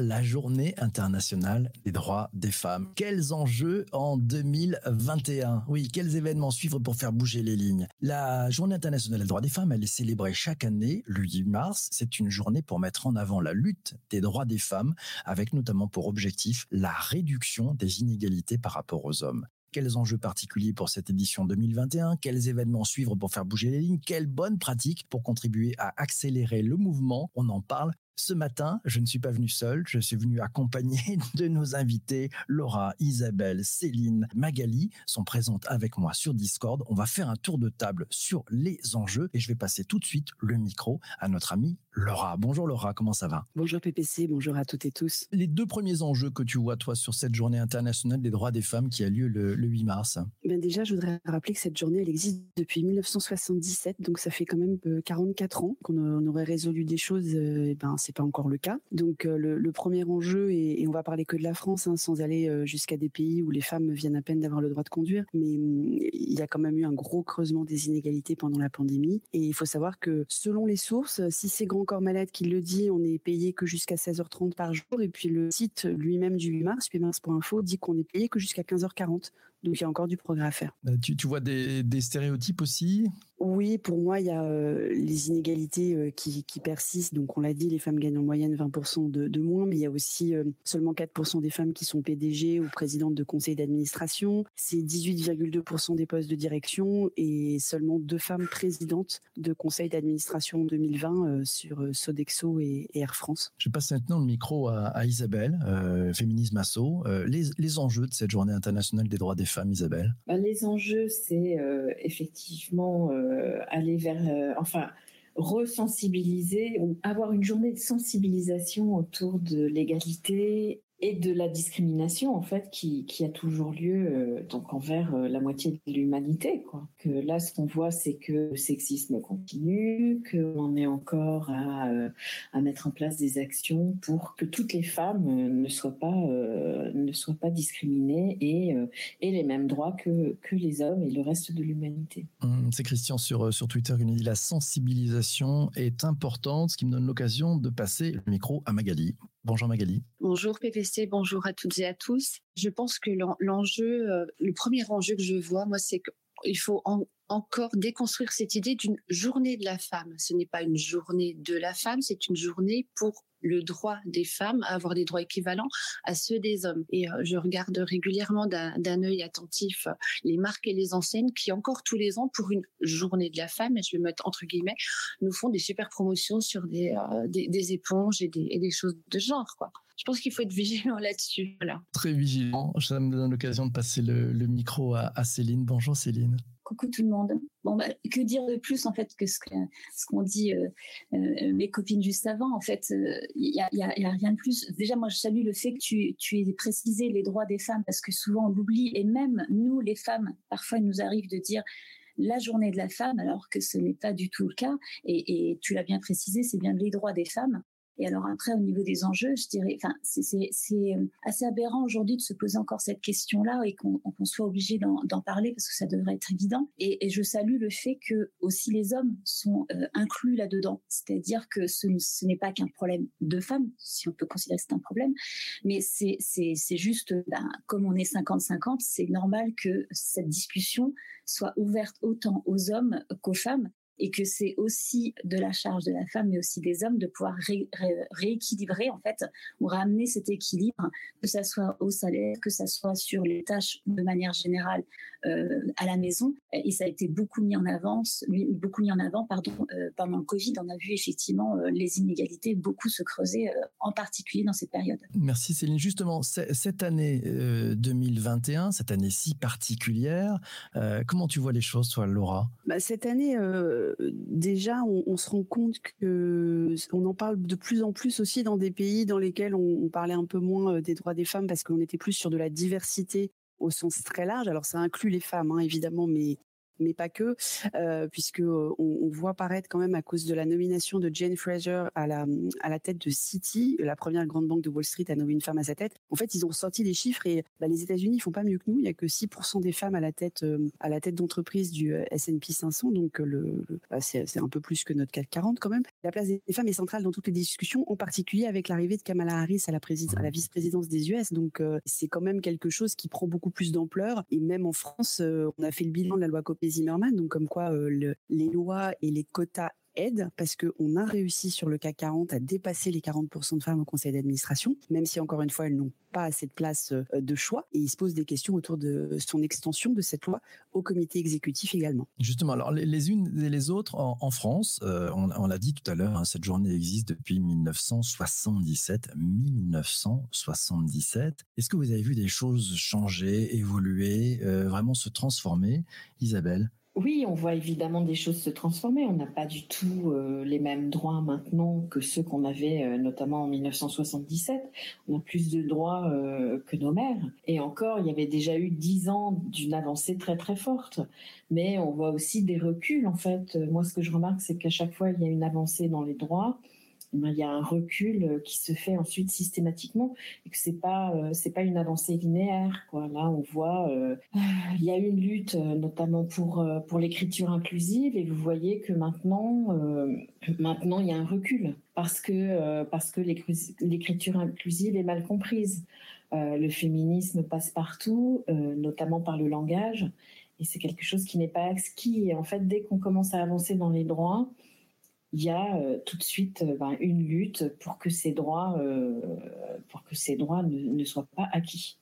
la journée internationale des droits des femmes. Quels enjeux en 2021 Oui, quels événements suivre pour faire bouger les lignes? La journée internationale des droits des femmes, elle est célébrée chaque année le 8 mars. C'est une journée pour mettre en avant la lutte des droits des femmes, avec notamment pour objectif la réduction des inégalités par rapport aux hommes. Quels enjeux particuliers pour cette édition 2021 Quels événements suivre pour faire bouger les lignes? Quelles bonnes pratiques pour contribuer à accélérer le mouvement? On en parle ce matin, je ne suis pas venu seul, je suis venu accompagné de nos invités, Laura, Isabelle, Céline, Magali, sont présentes avec moi sur Discord. On va faire un tour de table sur les enjeux et je vais passer tout de suite le micro à notre amie Laura. Bonjour Laura, comment ça va? Bonjour PPC, bonjour à toutes et tous. Les deux premiers enjeux que tu vois toi sur cette journée internationale des droits des femmes qui a lieu le, 8 mars ben Déjà, je voudrais rappeler que cette journée, elle existe depuis 1977, donc ça fait quand même 44 euh, ans qu'on aurait résolu des choses, euh, et ben c'est pas encore le cas. Donc euh, le, premier enjeu, et, on va parler que de la France, hein, sans aller jusqu'à des pays où les femmes viennent à peine d'avoir le droit de conduire, mais hum, il y a quand même eu un gros creusement des inégalités pendant la pandémie. Et il faut savoir que selon les sources, si c'est Grand Corps Malade qui le dit, on est payé que jusqu'à 16h30 par jour. Et puis le site lui-même du 8 mars, 8mars.info, dit qu'on est payé que jusqu'à 15h40. Donc il y a encore du progrès à faire. Euh, tu, tu vois des, des stéréotypes aussi? Oui, pour moi, il y a euh, les inégalités euh, qui, qui, persistent. Donc, on l'a dit, les femmes gagnent en moyenne 20% de, de, moins, mais il y a aussi euh, seulement 4% des femmes qui sont PDG ou présidentes de conseils d'administration. C'est 18,2% des postes de direction et seulement deux femmes présidentes de conseils d'administration en 2020 sur Sodexo et, Air France. Je passe maintenant le micro à, à Isabelle, féminisme asso. Les, les, enjeux de cette journée internationale des droits des femmes, Bah, Les enjeux, c'est effectivement euh, aller vers, euh, enfin, resensibiliser ou avoir une journée de sensibilisation autour de l'égalité et de la discrimination en fait qui, qui a toujours lieu euh, donc envers euh, la moitié de l'humanité quoi. Que là ce qu'on voit c'est que le sexisme continue, qu'on est encore à, euh, à mettre en place des actions pour que toutes les femmes ne soient pas ne soient pas discriminées et aient les mêmes droits que, que les hommes et le reste de l'humanité. Hum, c'est Christian sur sur Twitter qui nous dit la sensibilisation est importante, ce qui me donne l'occasion de passer le micro à Magali. Bonjour Magali. Bonjour PPC, bonjour à toutes et à tous. Je pense que l'enjeu, euh, le premier enjeu que je vois, moi, c'est qu'il faut encore déconstruire cette idée d'une journée de la femme. Ce n'est pas une journée de la femme, c'est une journée pour le droit des femmes à avoir des droits équivalents à ceux des hommes. Et euh, je regarde régulièrement d'un œil attentif euh, les marques et les enseignes qui encore tous les ans pour une journée de la femme, et je vais mettre entre guillemets, nous font des super promotions sur des, euh, des, éponges et des, choses de genre. Quoi je pense qu'il faut être vigilant là-dessus. Voilà. Très vigilant. Ça me donne l'occasion de passer le, micro à, Céline. Bonjour Céline. Coucou tout le monde. Bon, bah, que dire de plus en fait que ce qu'ont qu'on dit euh, euh, mes copines juste avant En fait, il euh, y, a, y, a, y, a, rien de plus. Déjà, moi, je salue le fait que tu, aies précisé les droits des femmes parce que souvent on l'oublie et même nous, les femmes, parfois il nous arrive de dire la journée de la femme, alors que ce n'est pas du tout le cas. Et tu l'as bien précisé, c'est bien les droits des femmes. Et alors après, au niveau des enjeux, je dirais, enfin, c'est euh, assez aberrant aujourd'hui de se poser encore cette question-là et qu'on soit obligé d'en parler parce que ça devrait être évident. Et, je salue le fait que aussi les hommes sont euh, inclus là-dedans, c'est-à-dire que ce, ce n'est pas qu'un problème de femmes, si on peut considérer que c'est un problème, mais c'est juste, ben, comme on est 50-50, c'est normal que cette discussion soit ouverte autant aux hommes qu'aux femmes et que c'est aussi de la charge de la femme, mais aussi des hommes, de pouvoir rééquilibrer en fait ou ramener cet équilibre, que ça soit au salaire, que ça soit sur les tâches de manière générale euh, à la maison. Et ça a été beaucoup mis en avant, beaucoup mis en avant, pardon, euh, pendant le Covid. On a vu effectivement euh, les inégalités beaucoup se creuser, euh, en particulier dans cette période. Merci Céline. Justement, cette année 2021, cette année si particulière, comment tu vois les choses, toi, Laura? Bah, Cette année déjà, on, se rend compte que on en parle de plus en plus aussi dans des pays dans lesquels on, parlait un peu moins euh, des droits des femmes parce qu'on était plus sur de la diversité au sens très large. Alors ça inclut les femmes, hein, évidemment, mais mais pas que, euh, puisque on, voit apparaître quand même à cause de la nomination de Jane Fraser à la, à la tête de Citi, la première grande banque de Wall Street à nommer une femme à sa tête. En fait, ils ont sorti des chiffres et bah, les États-Unis font pas mieux que nous. Il y a que 6% des femmes à la tête à la tête d'entreprise du S&P 500, donc bah, c'est un peu plus que notre CAC 40 quand même. La place des femmes est centrale dans toutes les discussions, en particulier avec l'arrivée de Kamala Harris à la, la vice-présidence des US. Donc c'est quand même quelque chose qui prend beaucoup plus d'ampleur. Et même en France, on a fait le bilan de la loi Copé-Zimmermann, donc comme quoi les lois et les quotas aident parce qu'on a réussi sur le CAC 40 à dépasser les 40% de femmes au conseil d'administration, même si encore une fois elles n'ont pas assez de place de choix. Et il se pose des questions autour de son extension de cette loi au comité exécutif également. Justement, alors les unes et les autres en, France, on, on l'a dit tout à l'heure, hein, cette journée existe depuis 1977. 1977. Est-ce que vous avez vu des choses changer, évoluer, vraiment se transformer, Isabelle? Oui, on voit évidemment des choses se transformer. On n'a pas du tout euh, les mêmes droits maintenant que ceux qu'on avait euh, notamment en 1977. On a plus de droits euh, que nos mères. Et encore, il y avait déjà eu dix ans d'une avancée très très forte. Mais on voit aussi des reculs en fait. Moi, ce que je remarque, c'est qu'à chaque fois, il y a une avancée dans les droits il y a un recul euh, qui se fait ensuite systématiquement et que c'est pas euh, c'est pas une avancée linéaire quoi. Là on voit euh, il y a une lutte notamment pour pour l'écriture inclusive et vous voyez que maintenant maintenant il y a un recul parce que parce que l'écriture inclusive est mal comprise. le féminisme passe partout, notamment par le langage et c'est quelque chose qui n'est pas acquis. Et en fait dès qu'on commence à avancer dans les droits il y a euh, tout de suite euh, ben, une lutte pour que ces droits, euh, pour que ces droits ne soient pas acquis.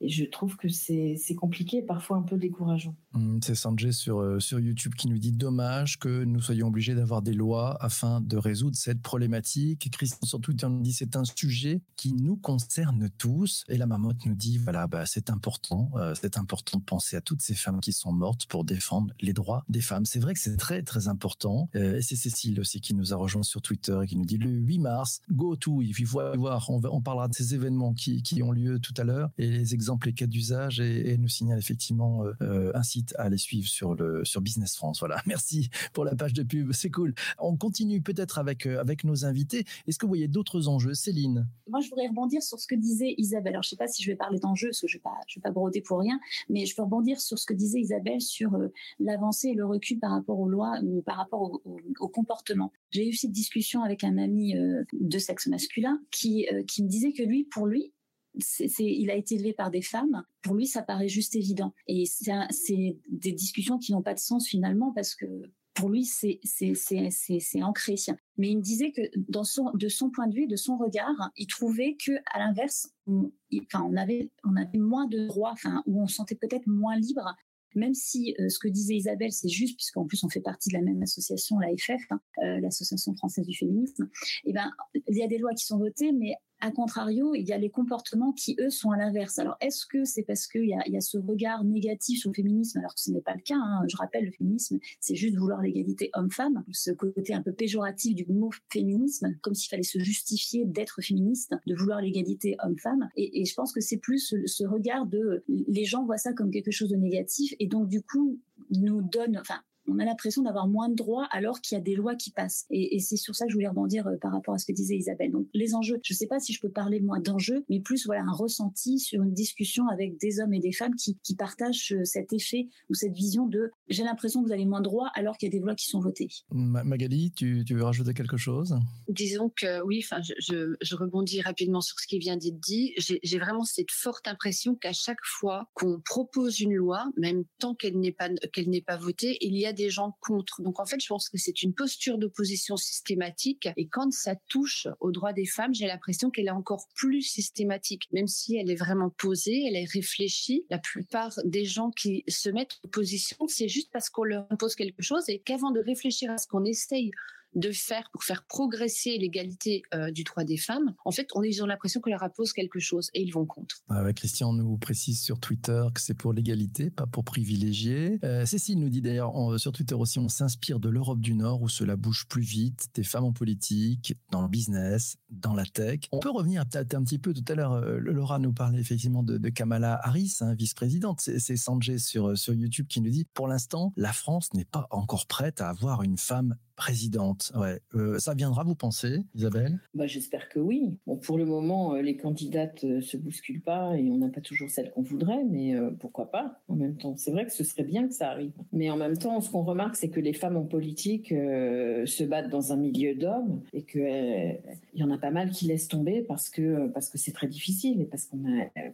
Et je trouve que c'est compliqué, parfois un peu décourageant. Mmh, c'est Sanjay sur, euh, sur YouTube qui nous dit dommage que nous soyons obligés d'avoir des lois afin de résoudre cette problématique. Christian sur Twitter nous dit c'est un sujet qui nous concerne tous. Et la mamotte nous dit voilà, bah, c'est important, euh, c'est important de penser à toutes ces femmes qui sont mortes pour défendre les droits des femmes. C'est vrai que c'est très très important. Euh, et c'est Cécile aussi qui nous a rejoint sur Twitter et qui nous dit le 8 mars, go to, il faut voir, on, on parlera de ces événements qui, qui ont lieu tout à l'heure et les exemple les cas d'usage et, nous signale effectivement euh, euh, un site à aller suivre sur le sur Business France. Voilà, merci pour la page de pub, c'est cool. On continue peut-être avec euh, avec nos invités. Est-ce que vous voyez d'autres enjeux, Céline Moi, je voudrais rebondir sur ce que disait Isabelle. Alors, je sais pas si je vais parler d'enjeux, parce que je vais vais pas broder pour rien, mais je peux rebondir sur ce que disait Isabelle sur l'avancée et le recul par rapport aux lois ou par rapport au, au, comportement. J'ai eu cette discussion avec un ami de sexe masculin qui qui me disait que lui, pour lui, c'est, il a été élevé par des femmes. Pour lui, ça paraît juste évident. Et c'est, des discussions qui n'ont pas de sens finalement parce que pour lui, c'est, c'est, c'est, ancré. Mais il me disait que dans son, de son point de vue, de son regard, il trouvait que à l'inverse, on, enfin, on avait, moins de droits, enfin, où on se sentait peut-être moins libre même si euh, ce que disait Isabelle, c'est juste, puisqu'en plus on fait partie de la même association, la FF, hein, euh, l'Association française du féminisme, et eh ben, il y a des lois qui sont votées, mais a contrario, il y a les comportements qui, eux, sont à l'inverse. Alors, est-ce que c'est parce qu'il y a, ce regard négatif sur le féminisme, alors que ce n'est pas le cas hein. Je rappelle, le féminisme, c'est juste vouloir l'égalité homme-femme, ce côté un peu péjoratif du mot féminisme, comme s'il fallait se justifier d'être féministe, de vouloir l'égalité homme-femme. Et, je pense que c'est plus ce, ce regard de... Les gens voient ça comme quelque chose de négatif, et donc, du coup, nous donne... on a l'impression d'avoir moins de droits alors qu'il y a des lois qui passent. Et, c'est sur ça que je voulais rebondir euh, par rapport à ce que disait Isabelle. Donc les enjeux, je ne sais pas si je peux parler moi d'enjeux, mais plus voilà un ressenti sur une discussion avec des hommes et des femmes qui, partagent euh, cet effet ou cette vision de j'ai l'impression que vous avez moins de droits alors qu'il y a des lois qui sont votées. Magali, tu, veux rajouter quelque chose? Disons que oui, enfin je, rebondis rapidement sur ce qui vient d'être dit. J'ai vraiment cette forte impression qu'à chaque fois qu'on propose une loi, même tant qu'elle n'est pas qu'elle n'est pas votée, il y a des gens contre. Donc en fait, je pense que c'est une posture d'opposition systématique. Et quand ça touche aux droits des femmes, j'ai l'impression qu'elle est encore plus systématique, même si elle est vraiment posée, elle est réfléchie. La plupart des gens qui se mettent en position, c'est juste parce qu'on leur impose quelque chose et qu'avant de réfléchir à ce qu'on essaye de faire pour faire progresser l'égalité euh, du droit des femmes, en fait, on ils ont l'impression qu'on leur impose quelque chose et ils vont contre. Ah Christian nous précise sur Twitter que c'est pour l'égalité, pas pour privilégier. Euh, Cécile nous dit d'ailleurs sur Twitter aussi, on s'inspire de l'Europe du Nord où cela bouge plus vite, des femmes en politique, dans le business, dans la tech. On peut revenir peut-être un petit peu, tout à l'heure, euh, Laura nous parlait effectivement de, Kamala Harris, hein, vice-présidente. C'est Sanjay sur YouTube qui nous dit, pour l'instant, la France n'est pas encore prête à avoir une femme présidente. Ouais. Euh, ça viendra, vous pensez, Isabelle? Bah, J'espère que oui. Bon, pour le moment, euh, les candidates ne euh, se bousculent pas et on n'a pas toujours celle qu'on voudrait, mais pourquoi pas en même temps C'est vrai que ce serait bien que ça arrive. Mais en même temps, ce qu'on remarque, c'est que les femmes en politique se battent dans un milieu d'hommes et qu'il y en a pas mal qui laissent tomber parce que parce que c'est très difficile et parce,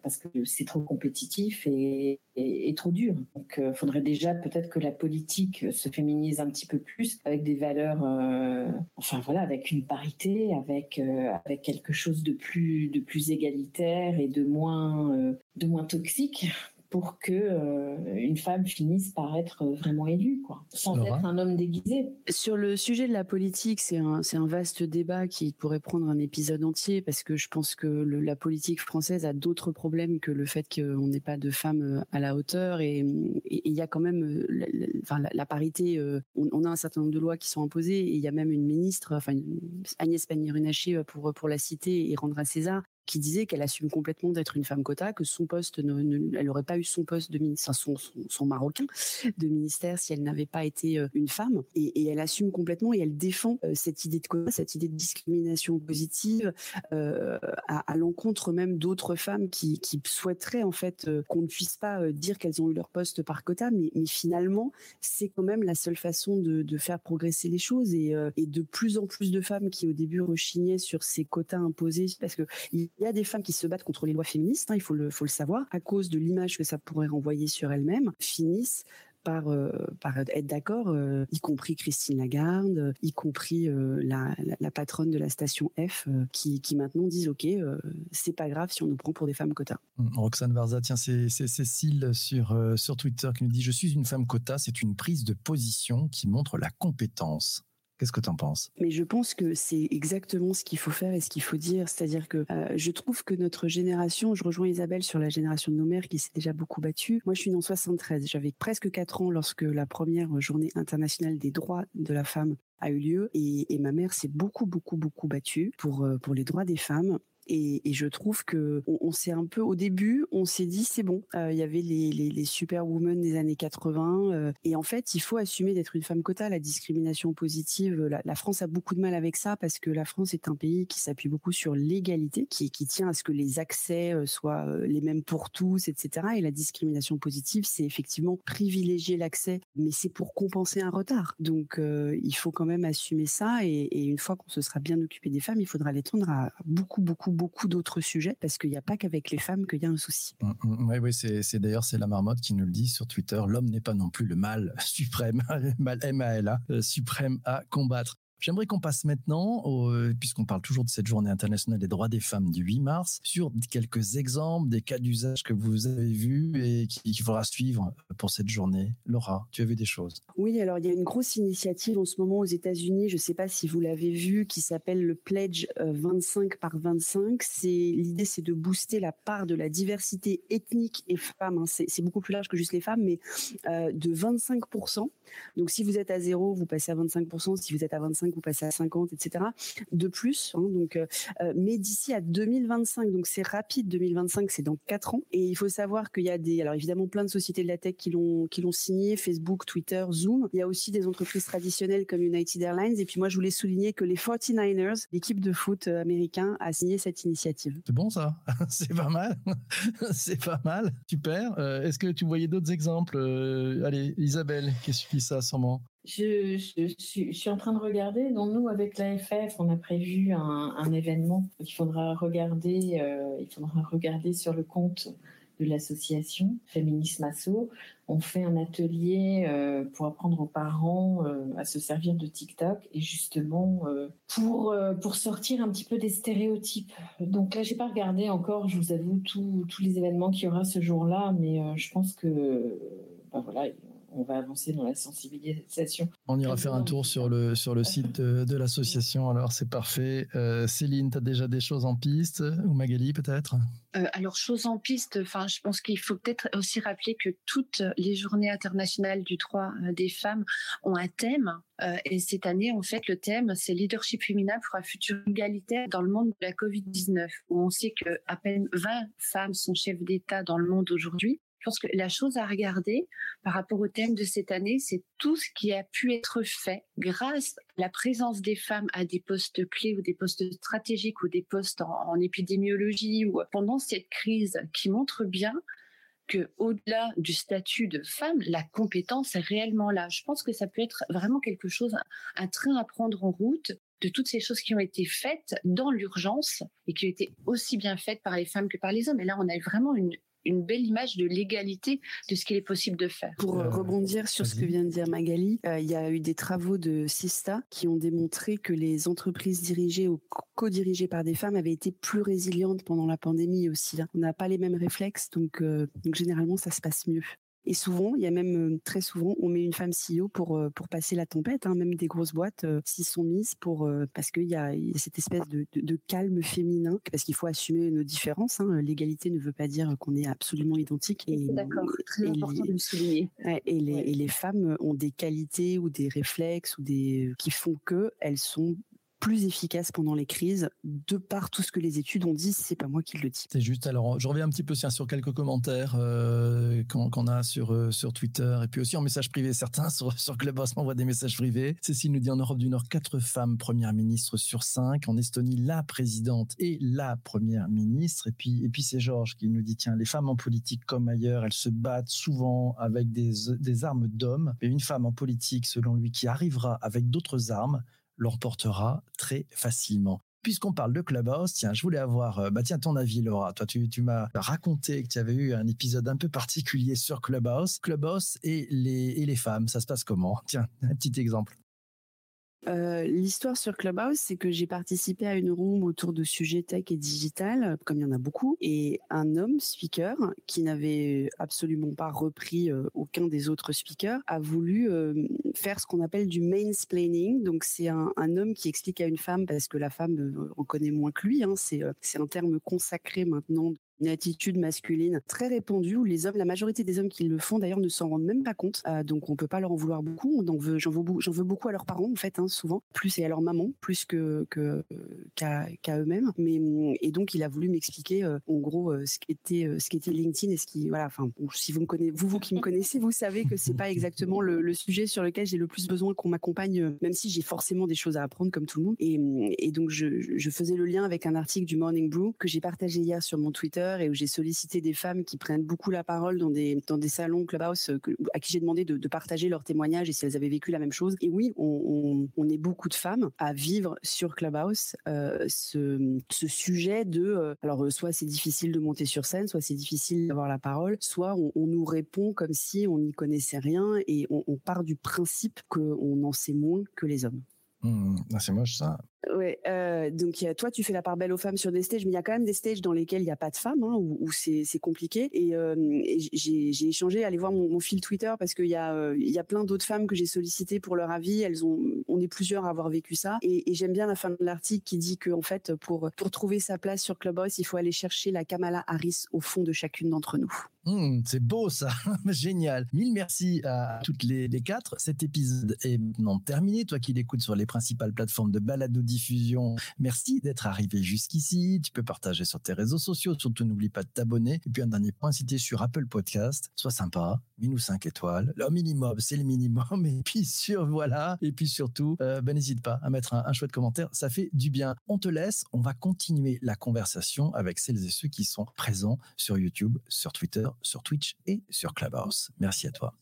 parce que c'est trop compétitif et, et, trop dur. Donc, il faudrait déjà peut-être que la politique se féminise un petit peu plus avec des valeurs euh, enfin voilà, avec une parité, avec euh, avec quelque chose de plus de plus égalitaire et de moins euh, de moins toxique pour que euh, une femme finisse par être vraiment élue, quoi, sans être un homme déguisé. Sur le sujet de la politique, c'est un, c'est un vaste débat qui pourrait prendre un épisode entier parce que je pense que la politique française a d'autres problèmes que le fait qu'on n'ait pas de femmes euh, à la hauteur et il y a quand même, euh, la, enfin, la, parité. On, a un certain nombre de lois qui sont imposées et il y a même une ministre, enfin Agnès Pannier-Runacher pour pour la citer et rendre à César, qui disait qu'elle assume complètement d'être une femme quota, que son poste, elle n'aurait pas eu son poste de ministre, son, son, marocain de ministère si elle n'avait pas été euh, une femme. Et, elle assume complètement et elle défend euh, cette idée de quota, cette idée de discrimination positive euh, à, l'encontre même d'autres femmes qui, souhaiteraient en fait qu'on ne puisse pas dire qu'elles ont eu leur poste par quota, mais, finalement c'est quand même la seule façon de, faire progresser les choses et, de plus en plus de femmes qui au début rechignaient sur ces quotas imposés parce que y a des femmes qui se battent contre les lois féministes, hein, il faut le, savoir, à cause de l'image que ça pourrait renvoyer sur elles-mêmes, finissent par, euh, être d'accord, euh, y compris Christine Lagarde, y compris euh, la, patronne de la station F, qui, qui, maintenant disent OK, c'est pas grave si on nous prend pour des femmes quotas. Hum, Roxane Varza, tiens, c'est Cécile sur, sur Twitter qui nous dit Je suis une femme quota, c'est une prise de position qui montre la compétence. Qu'est-ce que tu en penses? Mais je pense que c'est exactement ce qu'il faut faire et ce qu'il faut dire. C'est-à-dire que euh, je trouve que notre génération, je rejoins Isabelle sur la génération de nos mères qui s'est déjà beaucoup battue. Moi, je suis née en 73. J'avais presque 4 ans lorsque la première journée internationale des droits de la femme a eu lieu et, et ma mère s'est beaucoup, beaucoup, beaucoup battue pour, euh, pour les droits des femmes. Et, je trouve que on, s'est un peu au début, on s'est dit c'est bon. Euh, il y avait les, les, les superwomen des années 80 euh, et en fait il faut assumer d'être une femme quota. La discrimination positive, la, France a beaucoup de mal avec ça parce que la France est un pays qui s'appuie beaucoup sur l'égalité, qui, tient à ce que les accès euh, soient les mêmes pour tous, etc. Et la discrimination positive, c'est effectivement privilégier l'accès, mais c'est pour compenser un retard. Donc il faut quand même assumer ça et, et une fois qu'on se sera bien occupé des femmes, il faudra l'étendre à beaucoup beaucoup beaucoup d'autres sujets parce qu'il n'y a pas qu'avec les femmes qu'il y a un souci. Oui, mm, mm, oui, c'est d'ailleurs c'est la marmotte qui nous le dit sur Twitter. L'homme n'est pas non plus le mal suprême, mal M A L A, euh, suprême à combattre. J'aimerais qu'on passe maintenant, euh, puisqu'on parle toujours de cette journée internationale des droits des femmes du 8 mars, sur quelques exemples des cas d'usage que vous avez vus et qu'il faudra suivre pour cette journée. Laura, tu as vu des choses? Oui, alors il y a une grosse initiative en ce moment aux États-Unis, je ne sais pas si vous l'avez vu, qui s'appelle le Pledge 25 euh, par 25. C'est l'idée, c'est de booster la part de la diversité ethnique et femmes. Hein. C'est beaucoup plus large que juste les femmes, mais euh, de 25 donc si vous êtes à zéro, vous passez à 25%, si vous êtes à 25, vous passez à 50, etc. De plus. Hein, donc, euh, euh, mais d'ici à 2025, donc c'est rapide. 2025, c'est dans quatre ans. Et il faut savoir qu'il y a des, alors évidemment, plein de sociétés de la tech qui l'ont qui l'ont signé, Facebook, Twitter, Zoom. Il y a aussi des entreprises traditionnelles comme United Airlines. Et puis moi, je voulais souligner que les 49ers, l'équipe de foot euh, américain, a signé cette initiative. C'est bon ça, c'est pas mal, c'est pas mal, super. Est-ce que tu voyais d'autres exemples Allez, Isabelle, qu'est-ce que ça sûrement je, suis, en train de regarder. Donc nous, avec l'AFF, on a prévu un, événement qu'il faudra regarder. Euh, il faudra regarder sur le compte de l'association Féminisme Asso. On fait un atelier euh, pour apprendre aux parents euh, à se servir de TikTok et justement pour pour sortir un petit peu des stéréotypes. Donc là, j'ai pas regardé encore. Je vous avoue tous les événements qu'il y aura ce jour-là, mais je pense que ben voilà on va avancer dans la sensibilisation. On ira faire un tour sur le, sur le site de, l'association, alors c'est parfait. Euh, Céline, tu as déjà des choses en piste, ou Magali peut-être? Euh, alors, choses en piste, enfin, je pense qu'il faut peut-être aussi rappeler que toutes les journées internationales du droit des femmes ont un thème. et cette année, en fait, le thème, c'est leadership féminin pour un futur égalitaire dans le monde de la Covid-19, où on sait qu'à peine 20 femmes sont chefs d'État dans le monde aujourd'hui. Je pense que la chose à regarder par rapport au thème de cette année, c'est tout ce qui a pu être fait grâce à la présence des femmes à des postes clés ou des postes stratégiques ou des postes en, épidémiologie ou pendant cette crise qui montre bien que au-delà du statut de femme, la compétence est réellement là. Je pense que ça peut être vraiment quelque chose, un train à prendre en route de toutes ces choses qui ont été faites dans l'urgence et qui ont été aussi bien faites par les femmes que par les hommes. Et là, on a vraiment une, une belle image de l'égalité de ce qu'il est possible de faire. Pour euh, rebondir sur ce que vient de dire Magali, euh, il y a eu des travaux de Sista qui ont démontré que les entreprises dirigées ou co-dirigées par des femmes avaient été plus résilientes pendant la pandémie aussi. Hein. On n'a pas les mêmes réflexes, donc, euh, donc généralement ça se passe mieux. Et souvent, il y a même très souvent, on met une femme CEO pour pour passer la tempête. Hein, même des grosses boîtes s'y sont mises pour parce qu'il y, a cette espèce de, de, calme féminin parce qu'il faut assumer nos différences. Hein. L'égalité ne veut pas dire qu'on est absolument identique. Et d'accord, très important de le souligner. et, les, et les femmes ont des qualités ou des réflexes ou des qui font que elles sont plus efficace pendant les crises, de par tout ce que les études ont dit, c'est pas moi qui le dis. C'est juste, alors je reviens un petit peu sur quelques commentaires euh, qu'on a sur, euh, sur Twitter, et puis aussi en message privé, certains sur, sur Clubhouse m'envoient des messages privés. Cécile nous dit en Europe du Nord, quatre femmes premières ministres sur cinq, en Estonie, la présidente et la première ministre, et puis, et puis c'est Georges qui nous dit, tiens, les femmes en politique comme ailleurs, elles se battent souvent avec des, des armes d'hommes, et une femme en politique, selon lui, qui arrivera avec d'autres armes, l'emportera très facilement. Puisqu'on parle de Clubhouse, tiens, je voulais avoir, euh, bah tiens, ton avis, Laura. Toi, tu, tu m'as raconté que tu avais eu un épisode un peu particulier sur Clubhouse. Clubhouse et les, et les femmes, ça se passe comment? Tiens, un petit exemple. L'histoire sur Clubhouse, c'est que j'ai participé à une room autour de sujets tech et digital, comme il y en a beaucoup, et un homme speaker qui n'avait absolument pas repris aucun des autres speakers a voulu faire ce qu'on appelle du mansplaining. Donc c'est un, homme qui explique à une femme, parce que la femme en connaît moins que lui, hein, c'est un terme consacré maintenant une attitude masculine très répandue où les hommes, la majorité des hommes qui le font d'ailleurs ne s'en rendent même pas compte. Euh, donc on peut pas leur en vouloir beaucoup. Donc j'en veux, beaucoup à leurs parents en fait, hein, souvent, plus et à leur maman, plus que qu'à eux-mêmes. Mais et donc il a voulu m'expliquer euh, en gros euh, ce qu'était LinkedIn et ce qui voilà. Enfin si vous me connaissez, vous qui me connaissez, vous savez que c'est pas exactement le, sujet sur lequel j'ai le plus besoin qu'on m'accompagne, même si j'ai forcément des choses à apprendre comme tout le monde. Et, et donc je, je faisais le lien avec un article du Morning Brew que j'ai partagé hier sur mon Twitter et où j'ai sollicité des femmes qui prennent beaucoup la parole dans des, dans des salons Clubhouse euh, à qui j'ai demandé de, partager leurs témoignages et si elles avaient vécu la même chose. Et oui, on, est beaucoup de femmes à vivre sur Clubhouse euh, ce, sujet de, euh, alors soit c'est difficile de monter sur scène, soit c'est difficile d'avoir la parole, soit on, nous répond comme si on n'y connaissait rien et on, part du principe qu'on en sait moins que les hommes. Mmh, ah, c'est moche ça. Ouais, euh, donc toi tu fais la part belle aux femmes sur des stages, mais il y a quand même des stages dans lesquels il n'y a pas de femmes, hein, où, c'est compliqué. Et, euh, j'ai échangé, allez voir mon, fil Twitter parce qu'il y a euh, y a plein d'autres femmes que j'ai sollicitées pour leur avis. Elles ont, on est plusieurs à avoir vécu ça. Et, j'aime bien la fin de l'article qui dit que en fait pour pour trouver sa place sur Clubhouse, il faut aller chercher la Kamala Harris au fond de chacune d'entre nous. Mmh, c'est beau ça, génial. Mille merci à toutes les, les, quatre. Cet épisode est maintenant terminé. Toi qui l'écoutes sur les principales plateformes de balado merci d'être arrivé jusqu'ici. Tu peux partager sur tes réseaux sociaux. Surtout n'oublie pas de t'abonner. Et puis un dernier point, si sur Apple Podcast, sois sympa, mets-nous 5 étoiles. Le minimum, c'est le minimum. Et puis sur voilà. Et puis surtout, euh, ben, n'hésite pas à mettre un, un chouette commentaire. Ça fait du bien. On te laisse. On va continuer la conversation avec celles et ceux qui sont présents sur YouTube, sur Twitter sur Twitch et sur Clubhouse. Merci à toi.